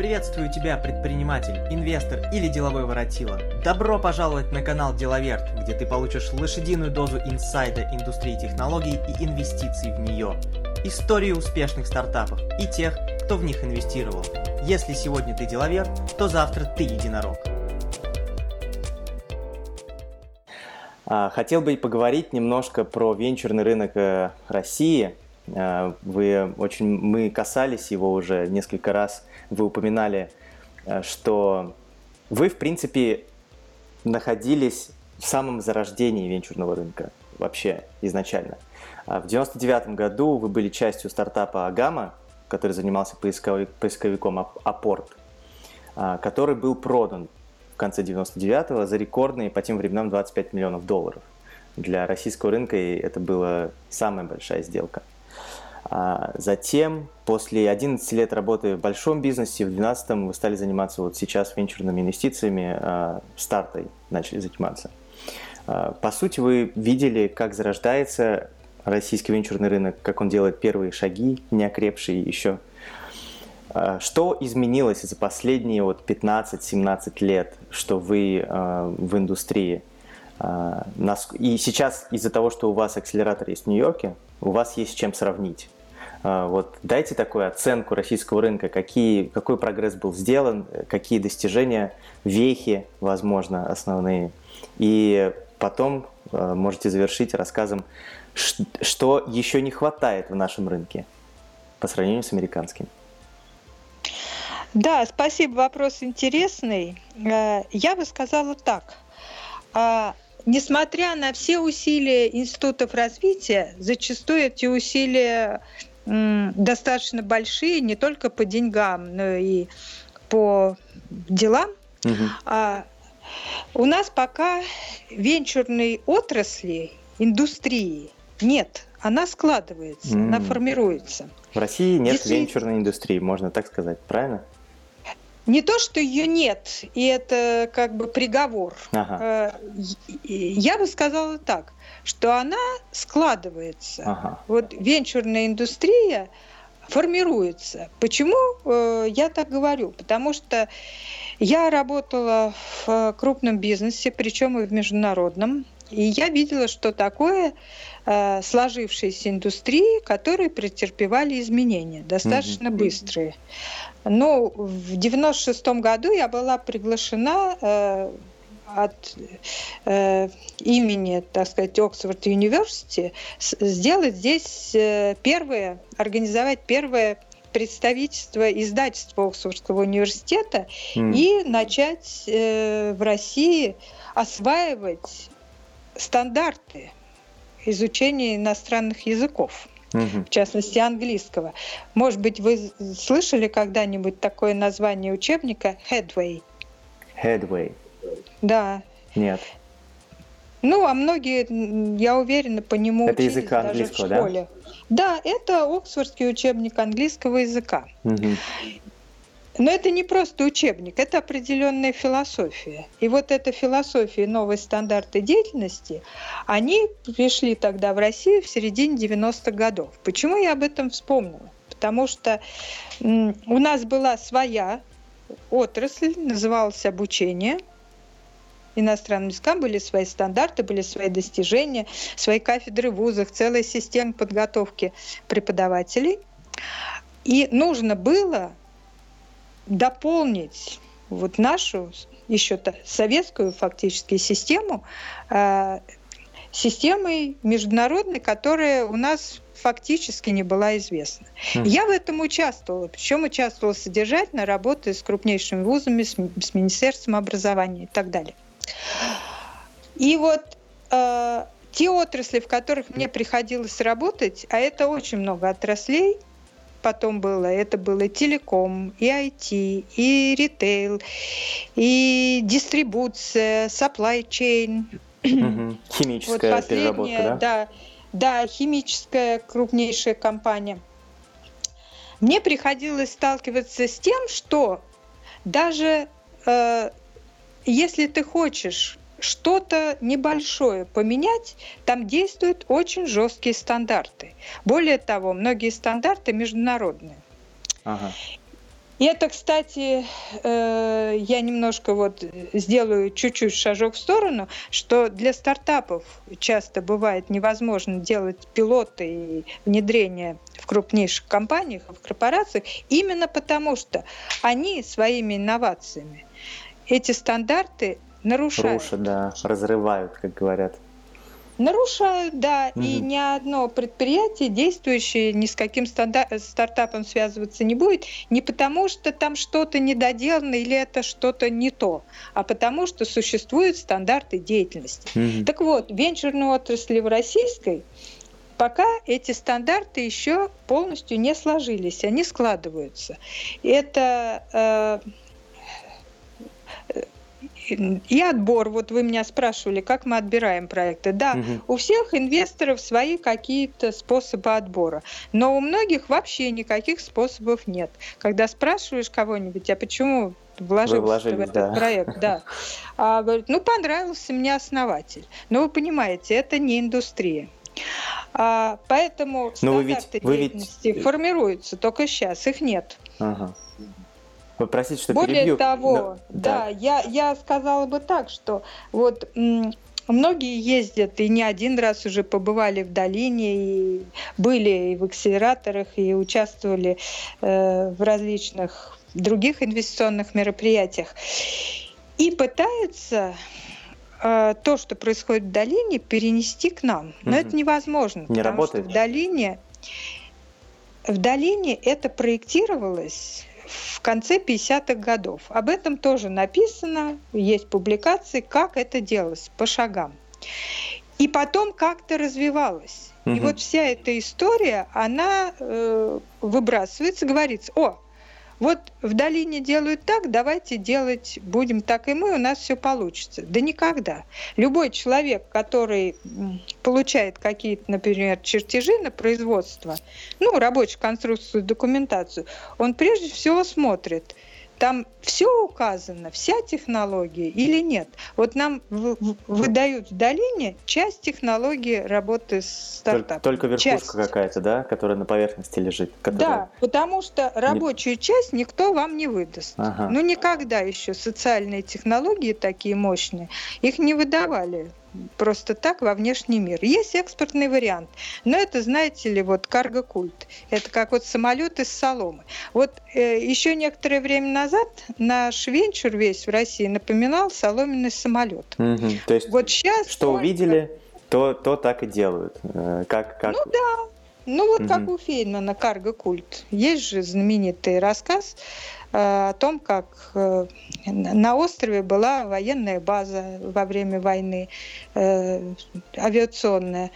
Приветствую тебя, предприниматель, инвестор или деловой воротила. Добро пожаловать на канал Деловерт, где ты получишь лошадиную дозу инсайда индустрии технологий и инвестиций в нее. Истории успешных стартапов и тех, кто в них инвестировал. Если сегодня ты деловер, то завтра ты единорог. А, хотел бы поговорить немножко про венчурный рынок э, России. А, вы очень, мы касались его уже несколько раз вы упоминали, э, что вы, в принципе, находились в самом зарождении венчурного рынка вообще изначально. А в 99 году вы были частью стартапа Агама, который занимался поисковиком Апорт, а, который был продан в конце 99-го за рекордные по тем временам 25 миллионов долларов. Для российского рынка это была самая большая сделка. А затем, после 11 лет работы в большом бизнесе, в 2012 вы стали заниматься вот сейчас венчурными инвестициями, а, стартой начали заниматься. А, по сути, вы видели, как зарождается российский венчурный рынок, как он делает первые шаги, не окрепшие еще. Что изменилось за последние вот 15-17 лет, что вы в индустрии? И сейчас из-за того, что у вас акселератор есть в Нью-Йорке, у вас есть с чем сравнить. А, вот дайте такую оценку российского рынка, какие, какой прогресс был сделан, какие достижения, вехи, возможно, основные. И потом а, можете завершить рассказом, что еще не хватает в нашем рынке по сравнению с американским. Да, спасибо, вопрос интересный. Э, я бы сказала так. Несмотря на все усилия институтов развития, зачастую эти усилия достаточно большие не только по деньгам, но и по делам. Угу. А, у нас пока венчурной отрасли, индустрии нет. Она складывается, mm. она формируется. В России нет Если... венчурной индустрии, можно так сказать, правильно? Не то, что ее нет, и это как бы приговор. Ага. Э, я бы сказала так что она складывается. Ага. Вот венчурная индустрия формируется. Почему э, я так говорю? Потому что я работала в крупном бизнесе, причем и в международном, и я видела, что такое э, сложившиеся индустрии, которые претерпевали изменения достаточно mm-hmm. быстрые. Но в 96 году я была приглашена э, от э, имени, так сказать, Оксфорд Университи сделать здесь э, первое, организовать первое представительство издательства Оксфордского университета mm. и начать э, в России осваивать стандарты изучения иностранных языков. Угу. в частности английского. Может быть, вы слышали когда-нибудь такое название учебника Headway? Headway. Да. Нет. Ну, а многие, я уверена, по нему Это языка английского, в школе. Да? да, это Оксфордский учебник английского языка. Угу. Но это не просто учебник, это определенная философия. И вот эта философия, новые стандарты деятельности, они пришли тогда в Россию в середине 90-х годов. Почему я об этом вспомнила? Потому что у нас была своя отрасль, называлась обучение – иностранным языкам были свои стандарты, были свои достижения, свои кафедры в вузах, целая система подготовки преподавателей. И нужно было дополнить вот нашу еще советскую фактически систему э, системой международной, которая у нас фактически не была известна. Mm. Я в этом участвовала, причем участвовала содержательно, работая с крупнейшими вузами, с, с Министерством образования и так далее. И вот э, те отрасли, в которых мне приходилось работать, а это очень много отраслей, потом было, это было телеком, и IT, и ритейл, и дистрибуция, supply chain. Химическая вот переработка, да? Да, да, химическая крупнейшая компания. Мне приходилось сталкиваться с тем, что даже э, если ты хочешь что-то небольшое поменять, там действуют очень жесткие стандарты. Более того, многие стандарты международные. Ага. И это, кстати, э, я немножко вот сделаю чуть-чуть шажок в сторону, что для стартапов часто бывает невозможно делать пилоты и внедрение в крупнейших компаниях, в корпорациях, именно потому что они своими инновациями эти стандарты нарушают. Рушат, да, разрывают, как говорят. Нарушают, да, угу. и ни одно предприятие, действующее ни с каким стартапом связываться не будет, не потому что там что-то недоделано или это что-то не то, а потому что существуют стандарты деятельности. Угу. Так вот, венчурной отрасли в российской пока эти стандарты еще полностью не сложились, они складываются. Это э, и отбор. Вот вы меня спрашивали, как мы отбираем проекты. Да, угу. у всех инвесторов свои какие-то способы отбора, но у многих вообще никаких способов нет. Когда спрашиваешь кого-нибудь, а почему вложился в этот да. проект, да. А говорит, ну понравился мне основатель. Но вы понимаете, это не индустрия. А, поэтому Но стандарты вы ведь, деятельности вы ведь... формируются только сейчас, их нет. Ага. Простите, что Более перебью. того, Но, да, да я, я сказала бы так, что вот Многие ездят и не один раз уже побывали в долине, и были и в акселераторах, и участвовали э, в различных других инвестиционных мероприятиях. И пытаются э, то, что происходит в долине, перенести к нам. Но угу. это невозможно. Не работает. Что в долине, в долине это проектировалось в конце 50-х годов. Об этом тоже написано, есть публикации, как это делалось по шагам. И потом как-то развивалось. Угу. И вот вся эта история, она э, выбрасывается, говорится, о, вот в долине делают так, давайте делать будем так и мы, у нас все получится. Да никогда. Любой человек, который получает какие-то, например, чертежи на производство, ну, рабочую конструкцию, документацию, он прежде всего смотрит – там все указано, вся технология или нет? Вот нам выдают в долине часть технологии работы с стартапом. Только, верхушка какая-то, да, которая на поверхности лежит? Которая... Да, потому что рабочую не... часть никто вам не выдаст. Ага. Ну никогда еще социальные технологии такие мощные, их не выдавали просто так во внешний мир. Есть экспортный вариант, но это, знаете ли, вот карго-культ. Это как вот самолет из соломы. Вот э, еще некоторое время назад наш венчур весь в России напоминал соломенный самолет. Угу. То есть, вот сейчас что только... увидели, то, то так и делают. Э, как, как... Ну да. Ну вот угу. как у Фейнмана «Карго-культ». Есть же знаменитый рассказ Э, о том, как э, на острове была военная база во время войны, э, авиационная.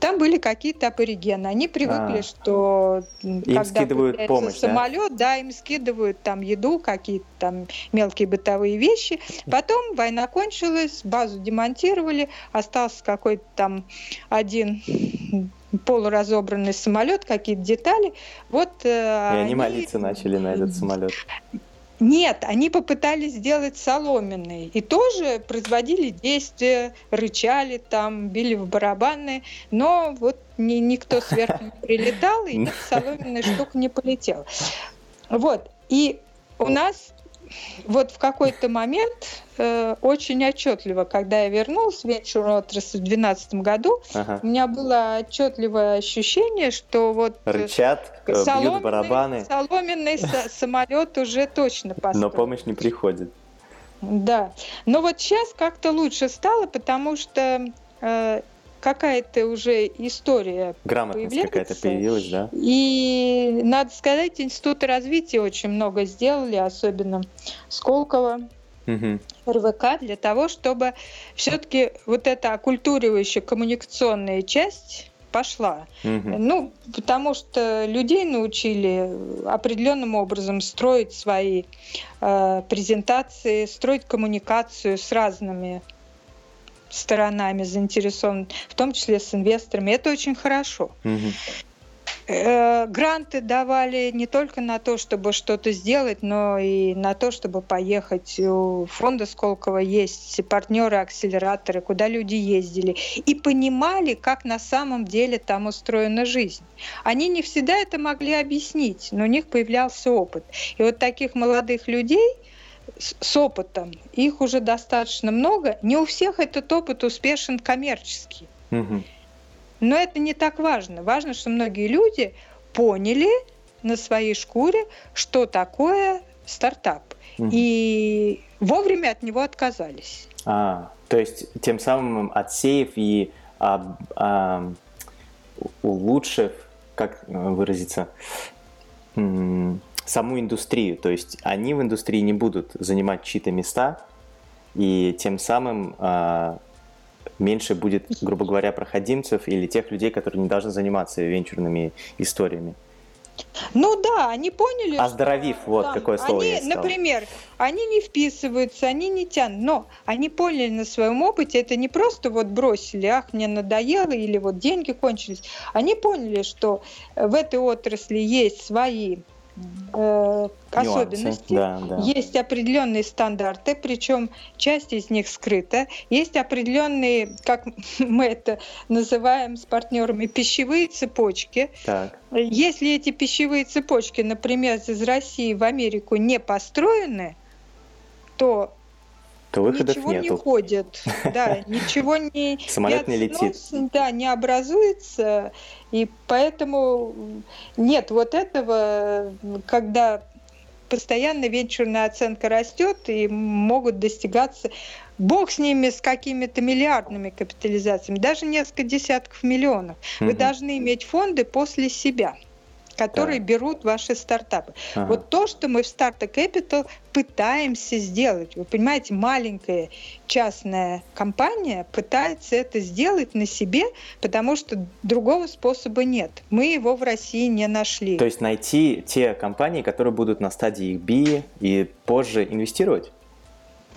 Там были какие-то аборигены. Они привыкли, а, что им когда скидывают помощь, самолет, да? да, им скидывают там еду, какие-то там мелкие бытовые вещи. Потом война кончилась, базу демонтировали, остался какой-то там один полуразобранный самолет, какие-то детали. Вот, э, И они, они молиться начали на этот самолет. Нет, они попытались сделать соломенный. И тоже производили действия, рычали там, били в барабаны. Но вот ни, никто сверху не прилетал, и соломенная штука не полетела. Вот. И у нас вот в какой-то момент э, очень отчетливо, когда я вернулась в венчурную отрасль в 2012 году, ага. у меня было отчетливое ощущение, что вот э, рычат, э, бьют барабаны, соломенный самолет уже точно построен. Но помощь не приходит. Да, но вот сейчас как-то лучше стало, потому что э, какая-то уже история Грамотность какая-то появилась, да? И, надо сказать, институты развития очень много сделали, особенно Сколково, угу. РВК, для того, чтобы все-таки вот эта оккультуривающая коммуникационная часть пошла. Угу. Ну, потому что людей научили определенным образом строить свои э, презентации, строить коммуникацию с разными сторонами заинтересован, в том числе с инвесторами. Это очень хорошо. Угу. Э, гранты давали не только на то, чтобы что-то сделать, но и на то, чтобы поехать. У фонда Сколково есть партнеры, акселераторы, куда люди ездили и понимали, как на самом деле там устроена жизнь. Они не всегда это могли объяснить, но у них появлялся опыт. И вот таких молодых людей с опытом, их уже достаточно много. Не у всех этот опыт успешен коммерчески. Угу. Но это не так важно. Важно, что многие люди поняли на своей шкуре, что такое стартап. Угу. И вовремя от него отказались. А, то есть тем самым отсеяв и а, а, улучшив, как выразиться, саму индустрию. То есть они в индустрии не будут занимать чьи-то места, и тем самым а, меньше будет, грубо говоря, проходимцев или тех людей, которые не должны заниматься венчурными историями. Ну да, они поняли. Оздоровив, что, вот да, какое слово они, я искал. Например, они не вписываются, они не тянут, но они поняли на своем опыте, это не просто вот бросили, ах, мне надоело, или вот деньги кончились. Они поняли, что в этой отрасли есть свои э, особенности, да, да. есть определенные стандарты, причем часть из них скрыта, есть определенные, как мы это называем с партнерами, пищевые цепочки. Так. Если эти пищевые цепочки, например, из России в Америку не построены, то то выходов ничего нету. не ходит, да, ничего не... Самолет не летит. Да, не образуется, и поэтому нет вот этого, когда постоянно венчурная оценка растет и могут достигаться Бог с ними, с какими-то миллиардными капитализациями, даже несколько десятков миллионов. Вы должны иметь фонды после себя которые да. берут ваши стартапы. Ага. Вот то, что мы в Startup Capital пытаемся сделать. Вы понимаете, маленькая частная компания пытается это сделать на себе, потому что другого способа нет. Мы его в России не нашли. То есть найти те компании, которые будут на стадии B и позже инвестировать?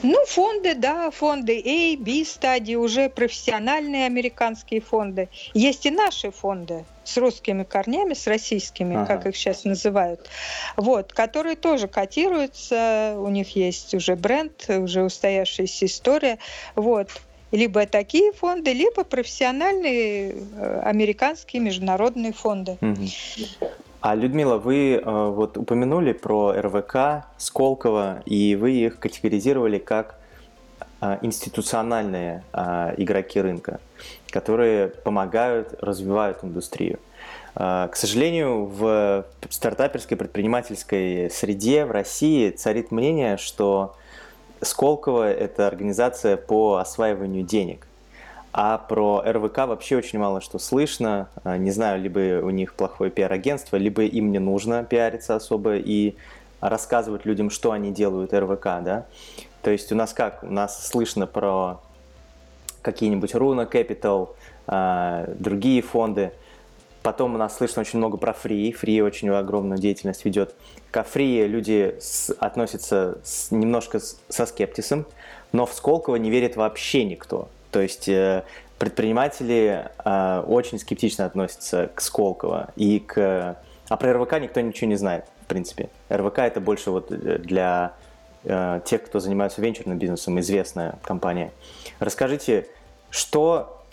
Ну, фонды, да, фонды A, B стадии, уже профессиональные американские фонды. Есть и наши фонды с русскими корнями, с российскими, ага. как их сейчас называют, вот, которые тоже котируются, у них есть уже бренд, уже устоявшаяся история, вот. Либо такие фонды, либо профессиональные э, американские международные фонды. Угу. А Людмила, вы э, вот упомянули про РВК, Сколково, и вы их категоризировали как э, институциональные э, игроки рынка, которые помогают, развивают индустрию. К сожалению, в стартаперской предпринимательской среде в России царит мнение, что Сколково – это организация по осваиванию денег. А про РВК вообще очень мало что слышно. А, не знаю, либо у них плохое пиар-агентство, либо им не нужно пиариться особо и рассказывать людям, что они делают РВК, да. То есть у нас как? У нас слышно про какие-нибудь Руна Capital, а, другие фонды. Потом у нас слышно очень много про Free. Free очень огромную деятельность ведет. К Free люди с, относятся с, немножко с, со скептисом, но в Сколково не верит вообще никто. То есть э, предприниматели э, очень скептично относятся к Сколково и к... А про РВК никто ничего не знает, в принципе. РВК это больше вот э, для тех, кто занимается венчурным бизнесом, известная компания. Расскажите, что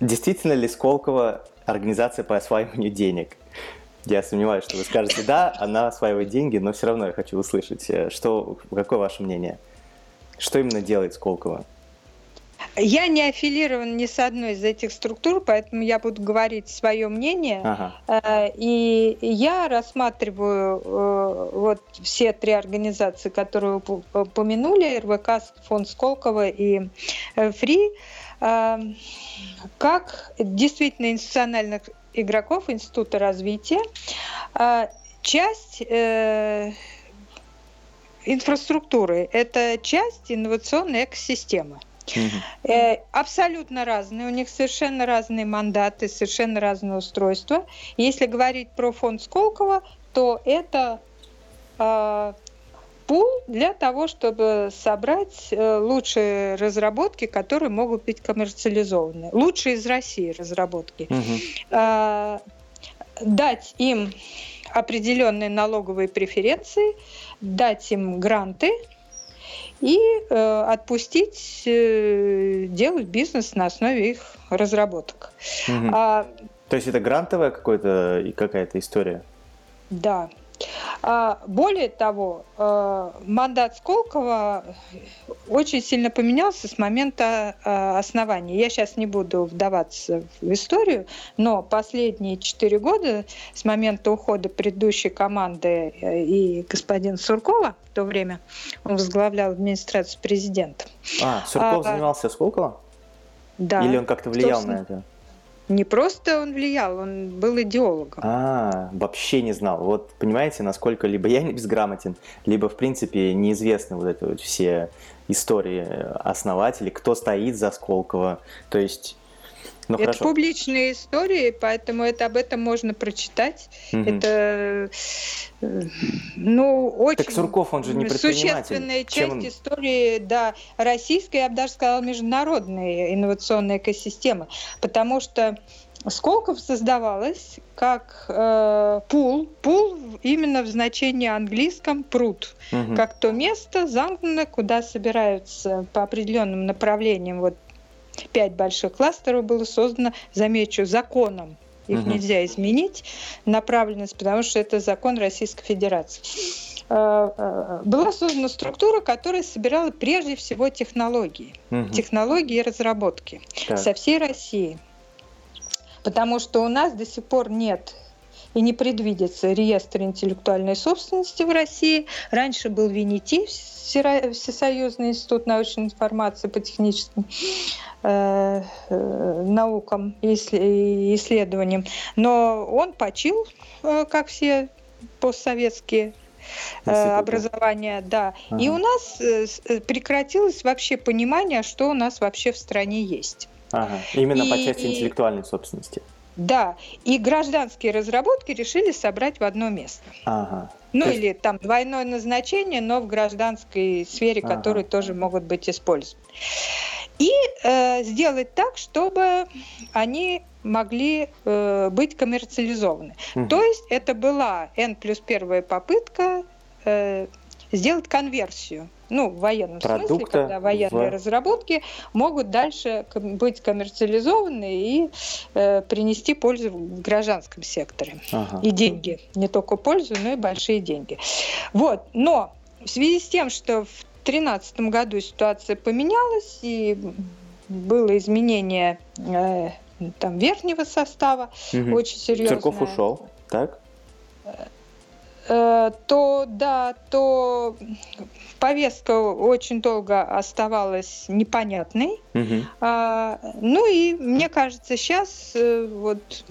действительно ли Сколково организация по осваиванию денег? Я сомневаюсь, что вы скажете, да, она осваивает деньги, но все равно я хочу услышать, что, какое ваше мнение? Что именно делает Сколково? Я не аффилирован ни с одной из этих структур, поэтому я буду говорить свое мнение. Ага. Э, и я рассматриваю э, вот все три организации, которые вы упомянули, РВК, фонд Сколково и э, ФРИ, как действительно институциональных игроков Института развития. Часть инфраструктуры – это часть инновационной экосистемы. Угу. абсолютно разные, у них совершенно разные мандаты, совершенно разные устройства. Если говорить про фонд Сколково, то это э, пул для того, чтобы собрать э, лучшие разработки, которые могут быть коммерциализованы. Лучшие из России разработки. Угу. дать им определенные налоговые преференции, дать им гранты и э, отпустить э, делать бизнес на основе их разработок. Угу. А, То есть это грантовая какая-то какая-то история? Да. А, более того, э, мандат Сколково очень сильно поменялся с момента э, основания. Я сейчас не буду вдаваться в историю, но последние четыре года с момента ухода предыдущей команды э, и господина Суркова в то время, он возглавлял администрацию президента. А, Сурков а, занимался Сколково? Да. Или он как-то влиял на это? Не просто он влиял, он был идеологом. А, вообще не знал. Вот понимаете, насколько либо я не безграмотен, либо в принципе неизвестны вот эти вот все истории основателей, кто стоит за Сколково. То есть ну, это хорошо. публичные истории, поэтому это об этом можно прочитать. Угу. Это э, ну очень так Сурков он же не существенная часть Чем... истории, да, российской, я бы даже сказала, международной инновационной экосистемы, потому что Сколково создавалось как э, пул, пул именно в значении английском пруд, угу. как то место замкнутое, куда собираются по определенным направлениям вот пять больших кластеров было создано, замечу, законом. Их угу. нельзя изменить, направленность, потому что это закон Российской Федерации э, э, была создана структура, которая собирала прежде всего технологии, угу. технологии и разработки так. со всей России. Потому что у нас до сих пор нет и не предвидится реестр интеллектуальной собственности в России. Раньше был ВИНИТИ, Всесоюзный институт научной информации по техническим э, э, наукам и исследованиям. Но он почил, э, как все постсоветские образования, да. Ага. И у нас прекратилось вообще понимание, что у нас вообще в стране есть. Ага. Именно и, по части интеллектуальной собственности. Да, и гражданские разработки решили собрать в одно место. Ага. Ну То или там двойное назначение, но в гражданской сфере, ага. которые тоже могут быть использованы. И э, сделать так, чтобы они могли э, быть коммерциализованы. Угу. То есть это была N плюс первая попытка э, сделать конверсию ну, в военном Продукта смысле, когда военные в... разработки могут дальше быть коммерциализованы и э, принести пользу в гражданском секторе. Ага. И деньги. Не только пользу, но и большие деньги. Вот. Но в связи с тем, что в 2013 году ситуация поменялась, и было изменение э, там, верхнего состава, угу. очень серьезное. Церков ушел, так? Э, то да, то повестка очень долго оставалась непонятной. Угу. А, ну и мне кажется, сейчас э, вот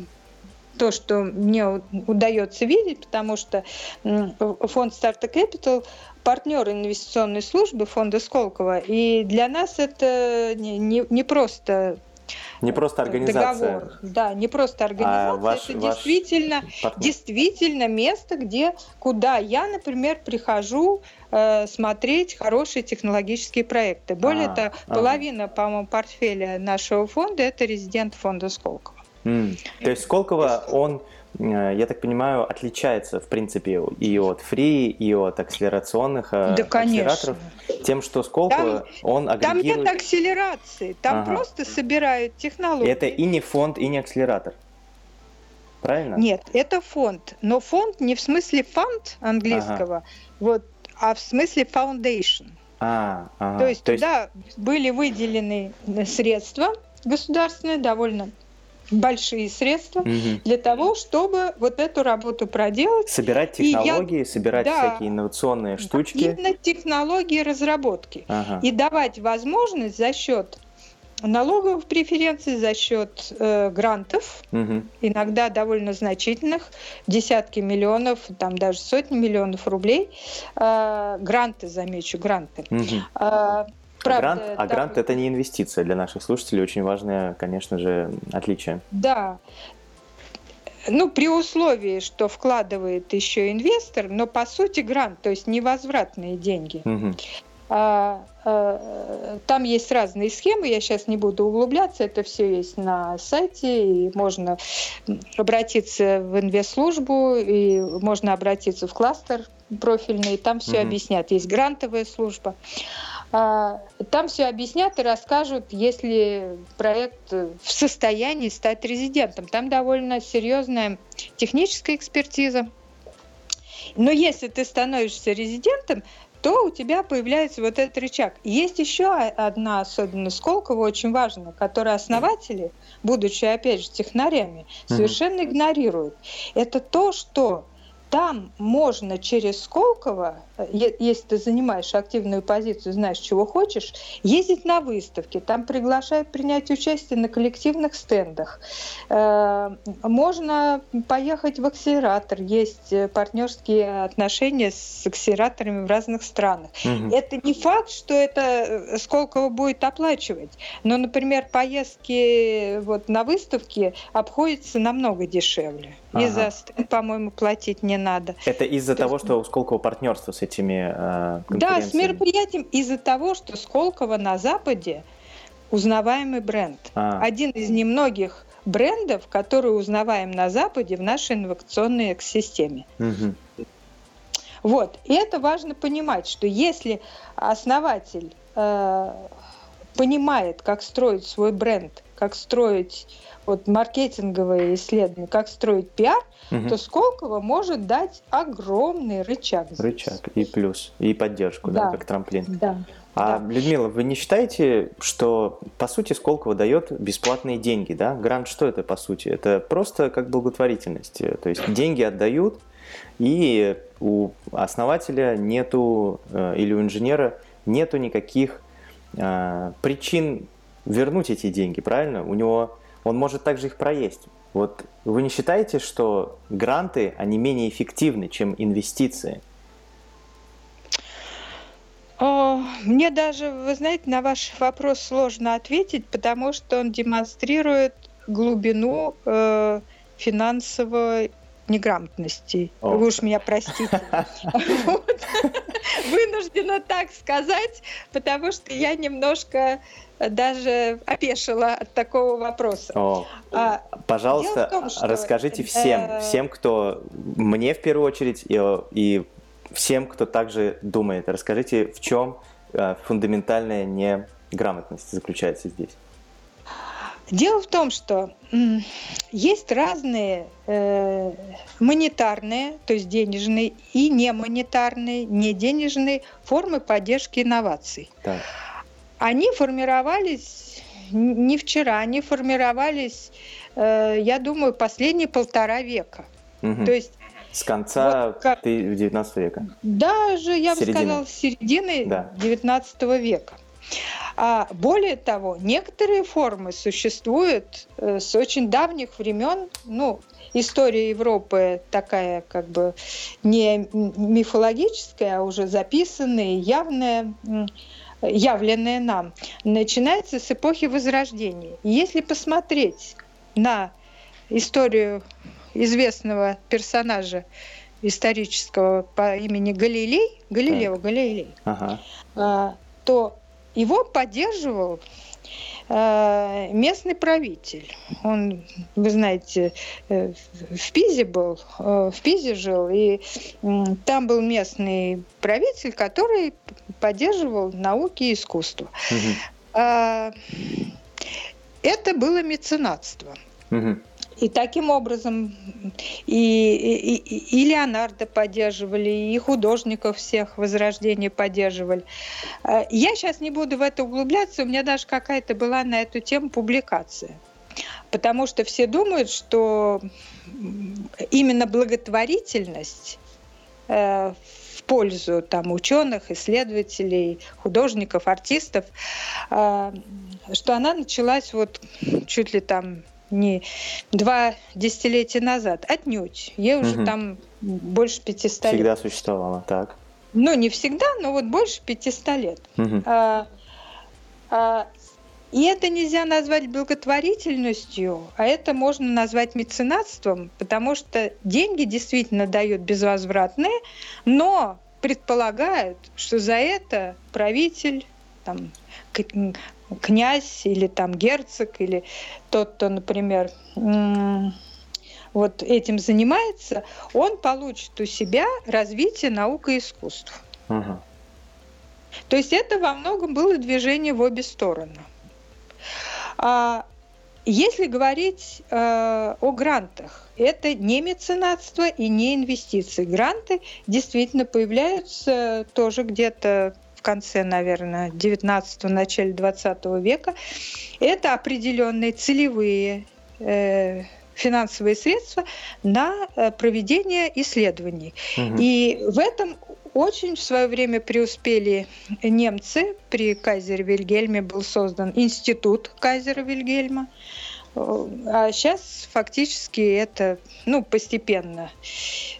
то, что мне удается видеть, потому что фонд Startup Capital партнер инвестиционной службы фонда Сколково, и для нас это не, не просто не просто организация. Договор. Да, не просто а организация. А ваш, это ваш действительно, действительно место, где, куда я, например, прихожу э, смотреть хорошие технологические проекты. Более а, того, а. половина, по-моему, портфеля нашего фонда это резидент фонда Сколково. Mm. То есть Сколково, он я так понимаю, отличается, в принципе, и от фри, и от акселерационных э, да, акселераторов тем, что там, он агрегирует... Там нет акселерации, там ага. просто собирают технологии. Это и не фонд, и не акселератор. Правильно? Нет, это фонд. Но фонд не в смысле фонд английского, ага. вот, а в смысле foundation. А, ага. То есть То туда есть... были выделены средства государственные, довольно большие средства угу. для того, чтобы вот эту работу проделать. Собирать технологии, я, собирать да, всякие инновационные штучки. Именно технологии разработки. Ага. И давать возможность за счет налоговых преференций, за счет э, грантов, угу. иногда довольно значительных, десятки миллионов, там даже сотни миллионов рублей, э, гранты, замечу, гранты. Угу. Э, Правда, грант, а да. грант это не инвестиция для наших слушателей, очень важное, конечно же, отличие. Да. Ну, при условии, что вкладывает еще инвестор, но по сути грант, то есть невозвратные деньги. Угу. А, а, там есть разные схемы, я сейчас не буду углубляться, это все есть на сайте, и можно обратиться в инвест-службу, и можно обратиться в кластер профильный, там все mm-hmm. объяснят. Есть грантовая служба. А, там все объяснят и расскажут, если проект в состоянии стать резидентом. Там довольно серьезная техническая экспертиза. Но если ты становишься резидентом, то у тебя появляется вот этот рычаг. Есть еще одна особенность Сколково, очень важная, которую основатели, будучи, опять же, технарями, совершенно игнорируют. Это то, что там можно через Сколково, если ты занимаешь активную позицию, знаешь, чего хочешь, ездить на выставки. Там приглашают принять участие на коллективных стендах. Э, можно поехать в акселератор. Есть э, партнерские отношения с акселераторами в разных странах. Угу. Это не факт, что это Сколково будет оплачивать. Но, например, поездки вот на выставки обходятся намного дешевле. Ага. И за стенд, по-моему, платить не надо. Это из-за То того, что у Сколково партнерство с этими э, Да, с мероприятием из-за того, что Сколково на Западе узнаваемый бренд. А. Один из немногих брендов, который узнаваем на Западе в нашей инновационной экосистеме. Угу. Вот. И это важно понимать, что если основатель э, понимает, как строить свой бренд, как строить вот маркетинговые исследования, как строить пиар, угу. то Сколково может дать огромный рычаг. Здесь. Рычаг и плюс, и поддержку, да, да как трамплин. Да. А, да. Людмила, вы не считаете, что, по сути, Сколково дает бесплатные деньги, да? Грант что это, по сути? Это просто как благотворительность. То есть деньги отдают, и у основателя нету, э, или у инженера нету никаких причин вернуть эти деньги, правильно? У него он может также их проесть. Вот вы не считаете, что гранты, они менее эффективны, чем инвестиции? Мне даже, вы знаете, на ваш вопрос сложно ответить, потому что он демонстрирует глубину э, финансовой неграмотности. О. Вы уж меня простите. Вынуждена так сказать, потому что я немножко даже опешила от такого вопроса. О, а, пожалуйста, том, что, расскажите всем, э... всем, кто мне в первую очередь и, и всем, кто также думает, расскажите, в чем э, фундаментальная неграмотность заключается здесь. Дело в том, что есть разные э, монетарные, то есть денежные, и немонетарные, не денежные формы поддержки инноваций. Так они формировались не вчера, они формировались, э, я думаю, последние полтора века. Угу. То есть с конца вот как, 19 века. Даже, я бы сказала, с середины да. 19 века. А более того, некоторые формы существуют э, с очень давних времен. Ну, история Европы такая как бы не мифологическая, а уже записанная, явная явленное нам, начинается с эпохи Возрождения. Если посмотреть на историю известного персонажа исторического по имени Галилей, Галилео Галилей, ага. А, то его поддерживал Э, местный правитель. Он, вы знаете, э, в Пизе был, э, в Пизе жил, и там был местный правитель, который поддерживал науки и искусство. Угу. Это было меценатство. Угу. И таким образом и, и, и Леонардо поддерживали, и художников всех Возрождения поддерживали. Э, я сейчас не буду в это углубляться, у меня даже какая-то была на эту тему публикация. Потому что все думают, что именно благотворительность э, в пользу там, ученых, исследователей, художников, артистов, э, что она началась вот чуть ли там не два десятилетия назад. Отнюдь. Ей уже угу. там больше 500 всегда лет. Всегда существовала, так? Ну, не всегда, но вот больше 500 лет. Угу. А, а, и это нельзя назвать благотворительностью, а это можно назвать меценатством, потому что деньги действительно дают безвозвратные, но предполагают, что за это правитель, там, князь или там герцог или тот, кто, например, вот этим занимается, он получит у себя развитие наук и искусств. Угу. То есть это во многом было движение в обе стороны. А если говорить э, о грантах, это не меценатство и не инвестиции. Гранты действительно появляются тоже где-то конце, наверное, 19-го, начале 20 века. Это определенные целевые э, финансовые средства на э, проведение исследований. Угу. И в этом очень в свое время преуспели немцы. При Кайзере Вильгельме был создан институт Кайзера Вильгельма. А сейчас фактически это ну, постепенно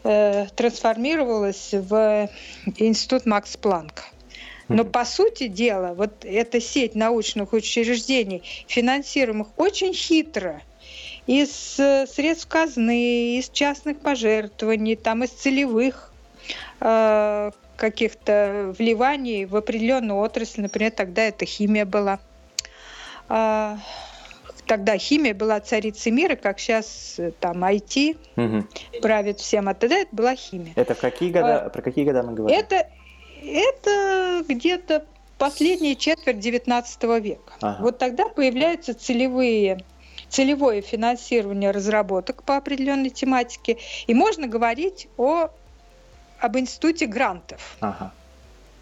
э, трансформировалось в институт Макс Планка. Но по сути дела, вот эта сеть научных учреждений, финансируемых очень хитро из э, средств казны, из частных пожертвований, там из целевых Э, каких-то вливаний в определенную отрасль. Например, тогда это химия была. А, тогда химия была царицей мира, как сейчас э, там IT угу. правит всем, а тогда это была химия. Это какие года, а, про какие года мы говорим? Это, это где-то последняя четверть 19 века. Ага. Вот тогда появляются целевые целевое финансирование разработок по определенной тематике, и можно говорить о об институте грантов. Ага.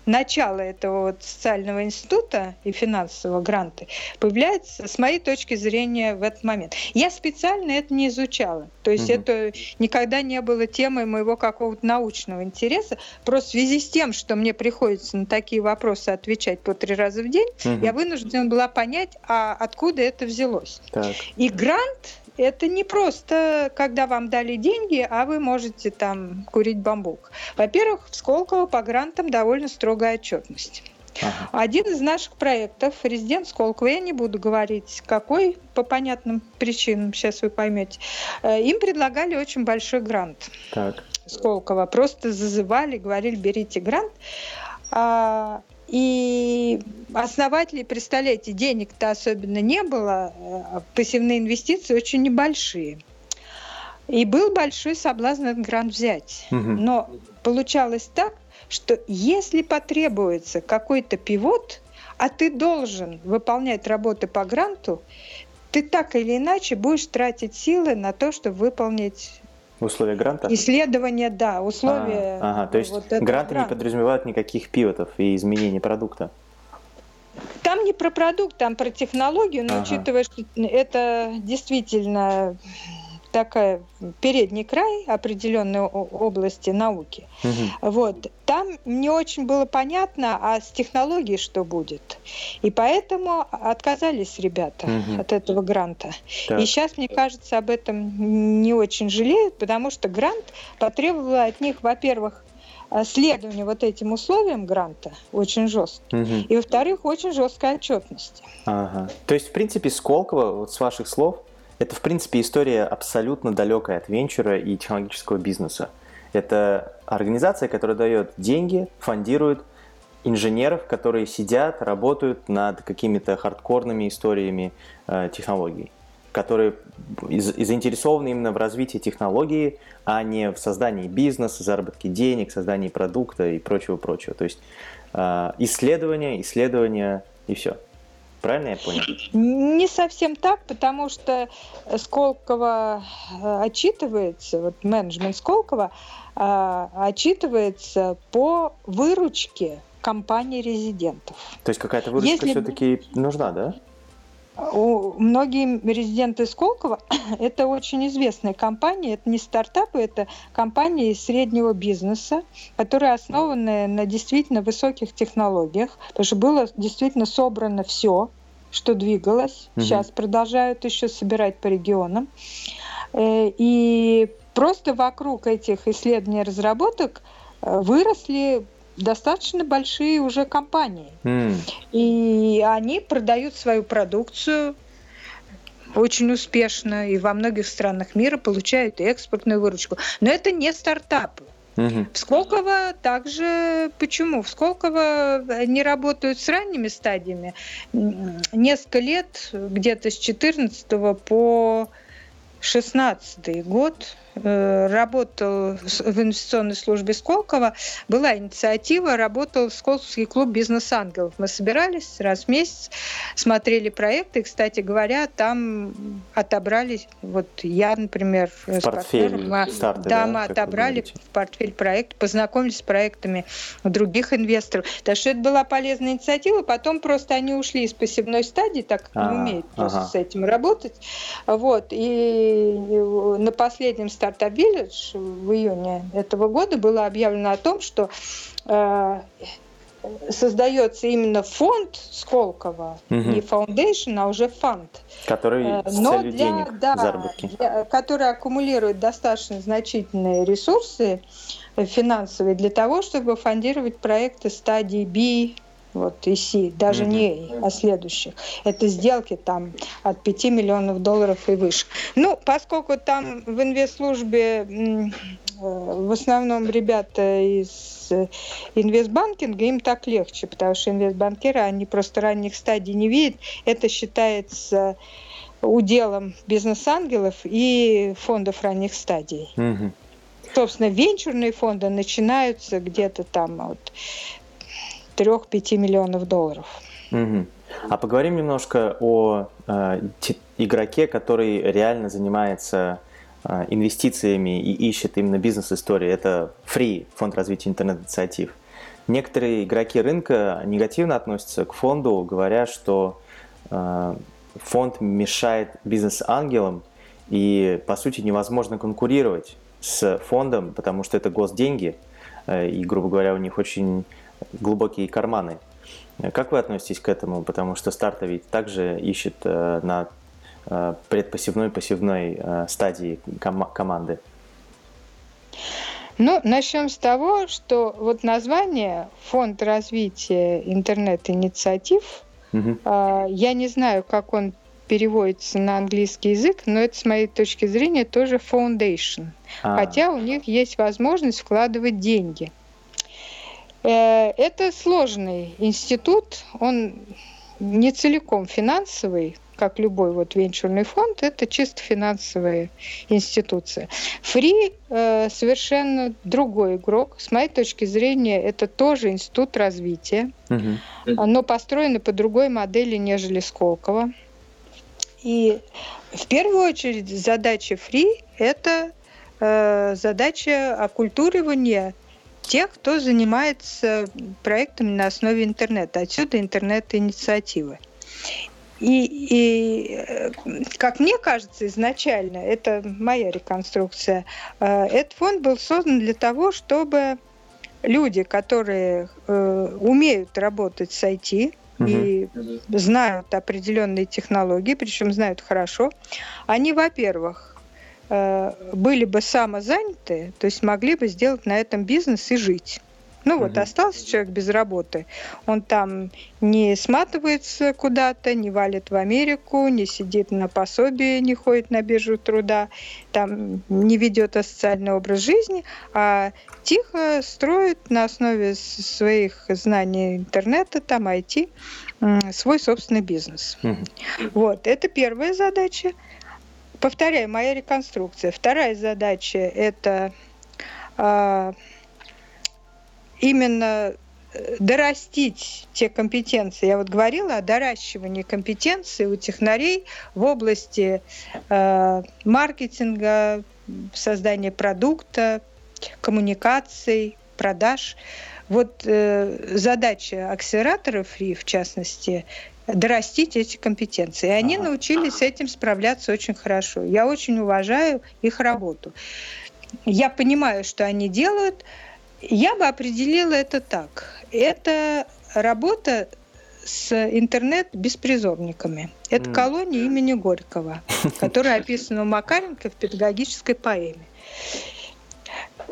Начало этого вот социального института и финансового гранта появляется, с моей точки зрения, в этот момент. Я специально это не изучала. То есть угу. это никогда не было темой моего какого-то научного интереса. Просто в связи с тем, что мне приходится на такие вопросы отвечать по три раза в день, угу. я вынуждена была понять, а откуда это взялось. Так. И грант это не просто, когда вам дали деньги, а вы можете там курить бамбук. Во-первых, в Сколково по грантам довольно строгая отчетность. Ага. Один из наших проектов, резидент Сколково, я не буду говорить, какой, по понятным причинам, сейчас вы поймете, э, им предлагали очень большой грант. Так. Сколково. Просто зазывали, говорили, берите грант. А, и основателей, представляете, денег-то особенно не было, а пассивные инвестиции очень небольшие. И был большой соблазн этот грант взять. Угу. Но получалось так, что если потребуется какой-то пивот, а ты должен выполнять работы по гранту, ты так или иначе будешь тратить силы на то, чтобы выполнить Условия гранта? Исследования, да, условия. А, ага, то есть вот гранты грант. не подразумевают никаких пивотов и изменений продукта? Там не про продукт, там про технологию, но ага. учитывая, что это действительно такая передний край определенной области науки. Угу. Вот. Там не очень было понятно, а с технологией что будет. И поэтому отказались ребята угу. от этого гранта. Так. И сейчас, мне кажется, об этом не очень жалеют, потому что грант потребовал от них, во-первых, следование вот этим условиям гранта очень жестким. Угу. И, во-вторых, очень жесткая отчетность. Ага. То есть, в принципе, Сколково, вот с ваших слов, это, в принципе, история абсолютно далекая от венчура и технологического бизнеса. Это организация, которая дает деньги, фондирует инженеров, которые сидят, работают над какими-то хардкорными историями э, технологий, которые из, заинтересованы именно в развитии технологии, а не в создании бизнеса, заработке денег, создании продукта и прочего-прочего. То есть э, исследования, исследования и все. Правильно я понял? Не совсем так, потому что Сколково э, отчитывается, вот менеджмент Сколково э, отчитывается по выручке компании резидентов. То есть какая-то выручка Если... все-таки нужна, да? У, многие резиденты Сколково – это очень известная компания, это не стартапы, это компании среднего бизнеса, которые основаны на действительно высоких технологиях, потому что было действительно собрано все, что двигалось, угу. сейчас продолжают еще собирать по регионам. Э, и просто вокруг этих исследований и разработок э, выросли достаточно большие уже компании. Mm. И они продают свою продукцию очень успешно и во многих странах мира получают экспортную выручку. Но это не стартапы. Угу. В Сколково также почему? В Сколково не работают с ранними стадиями. Несколько лет, где-то с 14 по 16 год работал в инвестиционной службе Сколково, была инициатива, работал Сколковский клуб «Бизнес-ангелов». Мы собирались раз в месяц, смотрели проекты. Кстати говоря, там отобрали, вот я, например, в с портфель партнером, старты, да, да, мы отобрали в портфель проект, познакомились с проектами других инвесторов. Так что это была полезная инициатива. Потом просто они ушли из посевной стадии, так как не умеют просто ага. с этим работать. Вот. И на последнем стадии Startup Village в июне этого года было объявлено о том, что э, создается именно фонд Сколково, угу. не foundation, а уже фонд. Который э, с Но целью для, денег, да, заработки. Для, который аккумулирует достаточно значительные ресурсы финансовые для того, чтобы фондировать проекты стадии B, вот ИСИ, даже mm-hmm. не а следующих. Это сделки там от 5 миллионов долларов и выше. Ну, поскольку там в инвестслужбе э, в основном ребята из э, инвестбанкинга, им так легче, потому что инвестбанкиры, они просто ранних стадий не видят. Это считается уделом бизнес-ангелов и фондов ранних стадий. Угу. Собственно, венчурные фонды начинаются где-то там от 3-5 миллионов долларов. Угу. А поговорим немножко о э, игроке, который реально занимается э, инвестициями и ищет именно бизнес-истории. Это Free, фонд развития интернет-инициатив. Некоторые игроки рынка негативно относятся к фонду, говоря, что э, фонд мешает бизнес-ангелам и, по сути, невозможно конкурировать с фондом, потому что это госденьги, э, и, грубо говоря, у них очень глубокие карманы. Как вы относитесь к этому? Потому что старта ведь также ищет э, на э, предпассивной пассивной э, стадии ком- команды. Ну, начнем с того, что вот название Фонд развития интернет-инициатив, угу. э, я не знаю, как он переводится на английский язык, но это, с моей точки зрения, тоже foundation. А. Хотя у них есть возможность вкладывать деньги. Э, это сложный институт, он не целиком финансовый, как любой вот венчурный фонд, это чисто финансовая институция. Фри э, совершенно другой игрок. С моей точки зрения, это тоже институт развития, угу. но построено по другой модели, нежели Сколково. И в первую очередь задача Фри – это э, задача оккультуривания тех, кто занимается проектами на основе интернета. Отсюда интернет-инициативы. И, и, э, как мне кажется, изначально, это моя реконструкция, э, этот фонд был создан для того, чтобы люди, которые э, умеют работать с IT, угу. и знают определенные технологии, причем знают хорошо, они, во-первых, были бы самозаняты, то есть могли бы сделать на этом бизнес и жить. Ну вот, остался человек без работы, он там не сматывается куда-то, не валит в Америку, не сидит на пособии, не ходит на биржу труда, там не ведет социальный образ жизни, а тихо строит на основе своих знаний интернета, там IT, свой собственный бизнес. Угу. Вот, это первая задача. Повторяю, моя реконструкция. Вторая задача – это а, именно э, дорастить те компетенции. Я вот говорила о доращивании компетенций у технарей в области э, маркетинга, создания продукта, коммуникаций, продаж. Вот э, задача акселераторов РИ, в частности, дорастить эти компетенции. И они ага. научились с этим справляться очень хорошо. Я очень уважаю их работу. Я понимаю, что они делают. Я бы определила это так. Это работа с интернет-беспризорниками. Это mm. колония имени Горького, которая описана у Макаренко в педагогической поэме.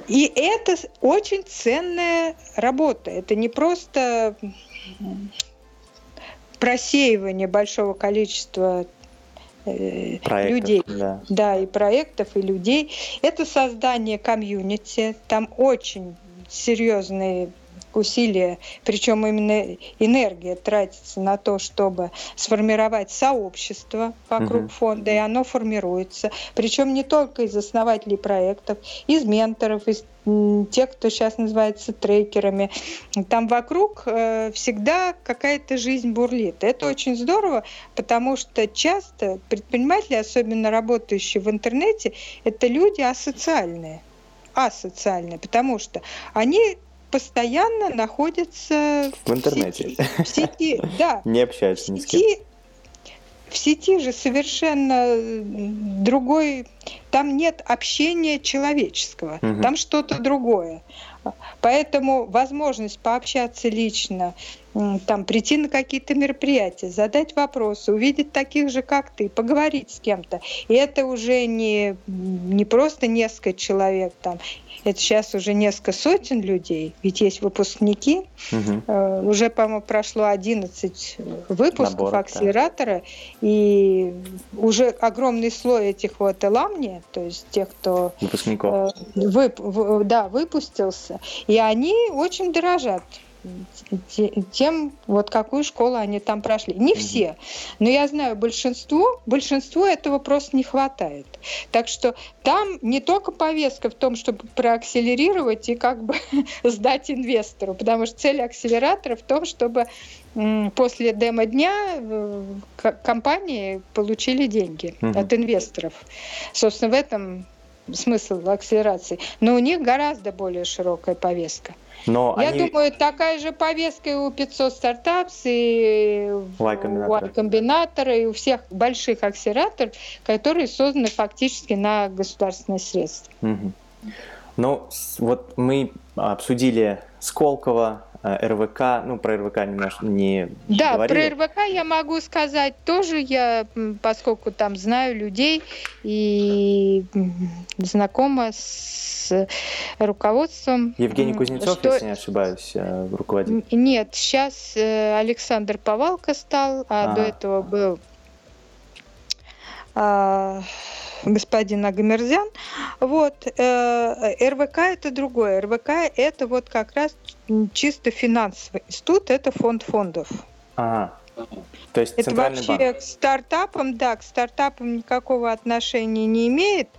И это очень ценная работа. Это не просто просеивание большого количества э, проектов, людей. Да. да, и проектов, и людей. Это создание комьюнити. Там очень серьезные усилия, причем именно энергия тратится на то, чтобы сформировать сообщество вокруг угу. фонда, и оно формируется. Причем не только из основателей проектов, из менторов, из тех, кто сейчас называется трекерами. Там вокруг э, всегда какая-то жизнь бурлит. Это очень здорово, потому что часто предприниматели, особенно работающие в интернете, это люди асоциальные асоциальные, потому что они постоянно находятся в, в интернете. Сети, в сети, да. Не общаются ни с кем. В сети же совершенно другой, там нет общения человеческого, угу. там что-то другое. Поэтому возможность пообщаться лично, там, прийти на какие-то мероприятия, задать вопросы, увидеть таких же, как ты, поговорить с кем-то. И это уже не, не просто несколько человек там, это сейчас уже несколько сотен людей, ведь есть выпускники, угу. уже, по-моему, прошло 11 выпусков Набор, акселератора, да. и уже огромный слой этих вот эламни, то есть тех, кто Выпускников. Э, вып, в, да, выпустился, и они очень дорожат тем, вот какую школу они там прошли. Не все, но я знаю большинство, большинство этого просто не хватает. Так что там не только повестка в том, чтобы проакселерировать и как бы сдать инвестору, потому что цель акселератора в том, чтобы после демо-дня э, компании получили деньги угу. от инвесторов. Собственно, в этом смысл акселерации. Но у них гораздо более широкая повестка. Но Я они... думаю, такая же повестка и у 500 стартапс, и у Y-комбинатора, и у всех больших акселераторов, которые созданы фактически на государственные средства. Угу. Ну, вот мы обсудили Сколково, РВК, ну про РВК немножко не Да, говорили. про РВК я могу сказать тоже, я, поскольку там знаю людей и знакома с руководством. Евгений Кузнецов, что... если не ошибаюсь, э, руководитель. Нет, сейчас э, Александр Повалко стал, а, а. до этого был а, господин Агамерзян. Вот. Э, РВК это другое. РВК это вот как раз чисто финансовый институт, это фонд фондов. Ага. То есть это вообще банк. к стартапам, да, к стартапам никакого отношения не имеет.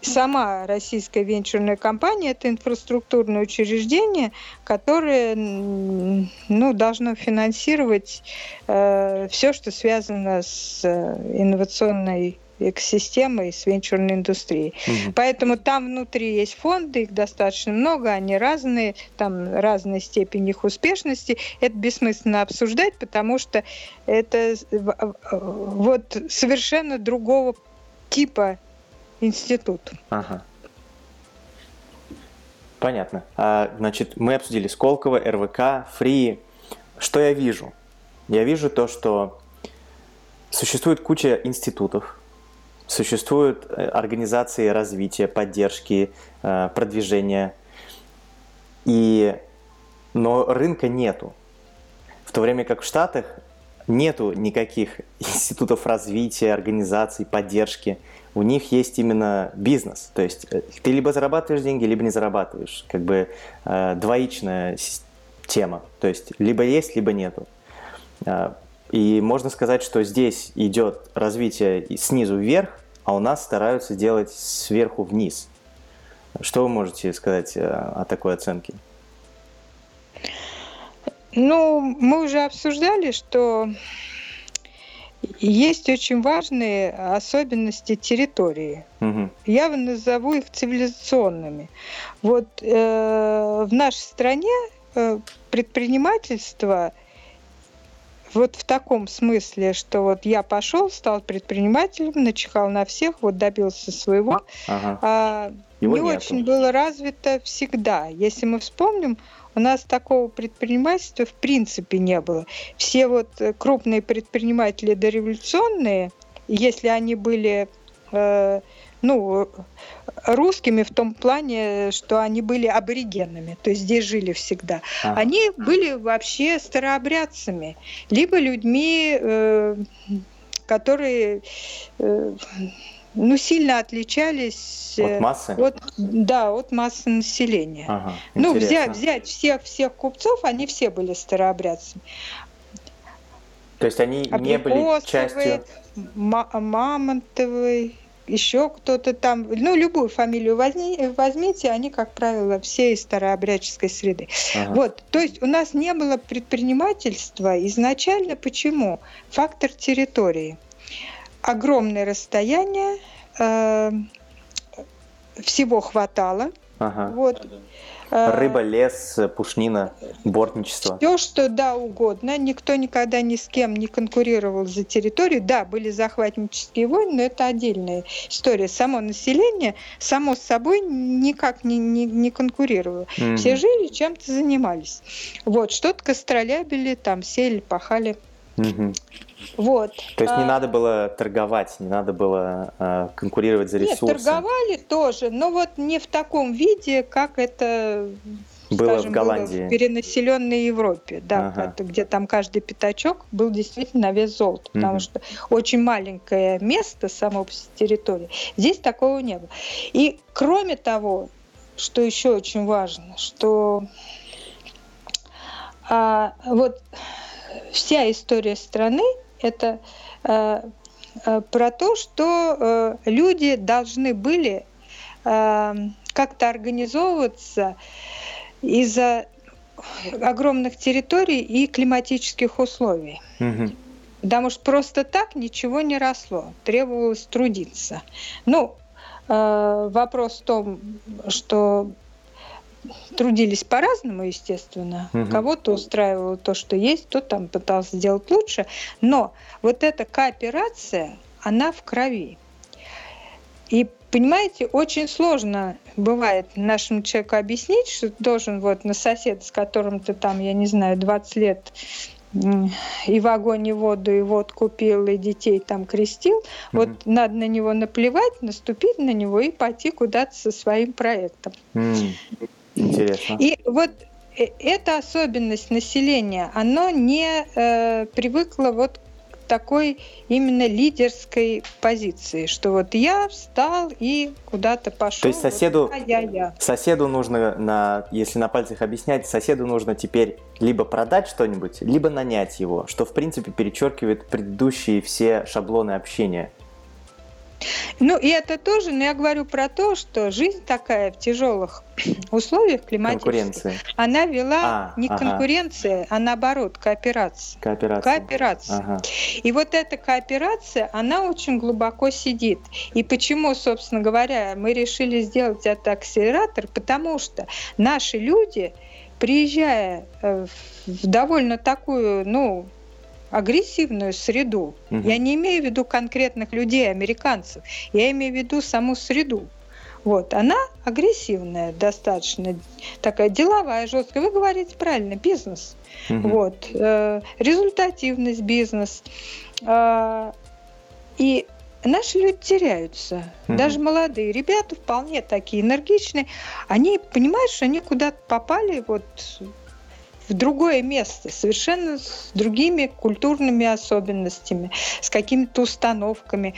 Сама российская венчурная компания – это инфраструктурное учреждение, которое ну, должно финансировать э, все, что связано с э, инновационной экосистемой с венчурной индустрией. Угу. Поэтому там внутри есть фонды, их достаточно много, они разные, там разная степень их успешности. Это бессмысленно обсуждать, потому что это вот совершенно другого типа институт. Ага. Понятно. А, значит, мы обсудили Сколково, РВК, Фри. Что я вижу? Я вижу то, что существует куча институтов, Существуют э, организации развития, поддержки, э, продвижения, и... но рынка нету. В то время как в Штатах нету никаких институтов развития, организаций, поддержки. У них есть именно бизнес. То есть э, ты либо зарабатываешь деньги, либо не зарабатываешь. Как бы э, двоичная тема. То есть либо есть, либо нету. И можно сказать, что здесь идет развитие снизу вверх, а у нас стараются делать сверху вниз. Что вы можете сказать э, о такой оценке? Ну, мы уже обсуждали, что есть очень важные особенности территории. Угу. Я назову их цивилизационными. Вот э, в нашей стране э, предпринимательство вот в таком смысле, что вот я пошел, стал предпринимателем, начихал на всех, вот добился своего. Ага. А, не нету. очень было развито всегда. Если мы вспомним, у нас такого предпринимательства в принципе не было. Все вот крупные предприниматели дореволюционные, если они были э, ну, русскими в том плане, что они были аборигенами, то есть здесь жили всегда. Ага. Они были вообще старообрядцами, либо людьми, э, которые э, ну, сильно отличались от массы? От, да, от массы населения. Ага, ну, взять, взять всех, всех купцов, они все были старообрядцами. То есть они не были частью... Мамонтовый, еще кто-то там, ну, любую фамилию возьми, возьмите, они, как правило, все из старообрядческой среды. Ага. Вот, то есть у нас не было предпринимательства изначально. Почему? Фактор территории. Огромное расстояние, э, всего хватало. Ага. Вот. Э, Рыба, лес, пушнина, бортничество. Все, что да угодно. Никто никогда ни с кем не конкурировал за территорию. Да, были захватнические войны, но это отдельная история. Само население, само с собой никак не, не, не конкурировало. Mm-hmm. Все жили, чем-то занимались. Вот, что-то костролябили, там сели, пахали. Mm-hmm. Вот. То есть не а... надо было торговать, не надо было э, конкурировать за ресурсы. Нет, торговали тоже, но вот не в таком виде, как это было скажем, в Голландии. Было в перенаселенной Европе, да, ага. где там каждый пятачок был действительно на вес золота, угу. потому что очень маленькое место само по территории. Здесь такого не было. И кроме того, что еще очень важно, что а, вот вся история страны это э, э, про то, что э, люди должны были как-то организовываться из-за огромных территорий и климатических условий. Угу. Потому что просто так ничего не росло, требовалось трудиться. Ну, вопрос в том, что трудились по-разному, естественно. Угу. Кого-то устраивало то, что есть, кто там пытался сделать лучше. Но вот эта кооперация, она в крови. И понимаете, очень сложно бывает нашему человеку объяснить, что должен вот на соседа, с которым ты там, я не знаю, 20 лет и в огонь, и воду, и водку пил, и детей там крестил. Mm-hmm. Вот надо на него наплевать, наступить на него и пойти куда-то со своим проектом. Mm. Интересно. И вот э, эта особенность населения, оно не э, привыкло вот к такой именно лидерской позиции, что вот я встал и куда-то пошел. То есть соседу, вот, я, я. соседу нужно, на, если на пальцах объяснять, соседу нужно теперь либо продать что-нибудь, либо нанять его, что в принципе перечеркивает предыдущие все шаблоны общения. Ну, и это тоже, но я говорю про то, что жизнь такая в тяжелых условиях климатических, она вела а, не ага. конкуренция, а наоборот кооперация. Кооперация. Кооперация. Ага. И вот эта кооперация, она очень глубоко сидит. И почему, собственно говоря, мы решили сделать это акселератор? Потому что наши люди, приезжая э, в довольно такую, ну, агрессивную среду. Угу. Я не имею в виду конкретных людей, американцев. Я имею в виду саму среду. Вот, она агрессивная достаточно, такая деловая, жесткая. Вы говорите правильно, бизнес. Угу. Вот, э, результативность бизнес. Э, и наши люди теряются. Угу. Даже молодые ребята вполне такие энергичные. Они понимают, что они куда-то попали вот в другое место, совершенно с другими культурными особенностями, с какими-то установками.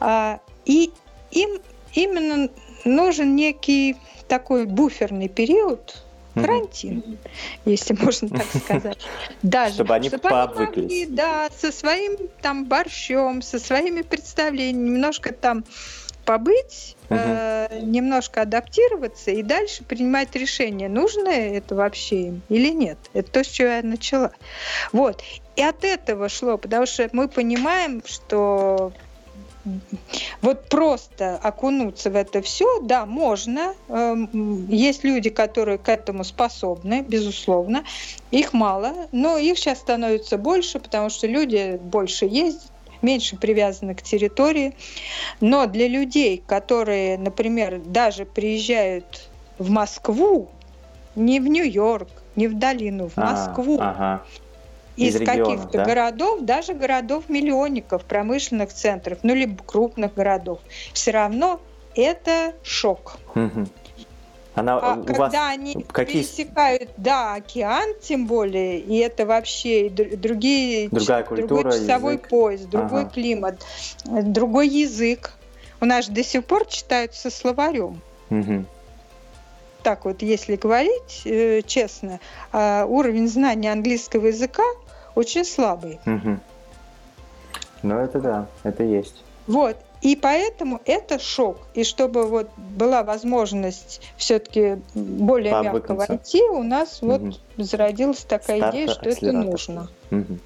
А, и им именно нужен некий такой буферный период, карантин, mm-hmm. если можно так сказать. Даже, чтобы они чтобы пообвыклись. Они могли, да, со своим там борщом, со своими представлениями, немножко там побыть, угу. э, немножко адаптироваться и дальше принимать решение, нужно это вообще им или нет. Это то, с чего я начала. Вот. И от этого шло, потому что мы понимаем, что вот просто окунуться в это все, да, можно. Эм, есть люди, которые к этому способны, безусловно. Их мало, но их сейчас становится больше, потому что люди больше ездят, меньше привязаны к территории. Но для людей, которые, например, даже приезжают в Москву, не в Нью-Йорк, не в долину, в а, Москву, а, ага. из, из каких-то да? городов, даже городов-миллионников, промышленных центров, ну либо крупных городов, все равно это шок. Угу. Она а у когда вас они какие... пересекают, да, океан тем более, и это вообще другие, Другая культура, другой часовой язык. пояс, другой Ага. климат, другой язык. У нас же до сих пор читают со словарем. Мгм. Так вот, если говорить э, честно, а, уровень знания английского языка очень слабый. Мгм. Ну, это да, это есть. Вот. И поэтому это шок. И чтобы вот была возможность все-таки более мягко Пообвыкнуться. войти, у нас Мгм. вот зародилась такая идея, что это нужно. Мгм.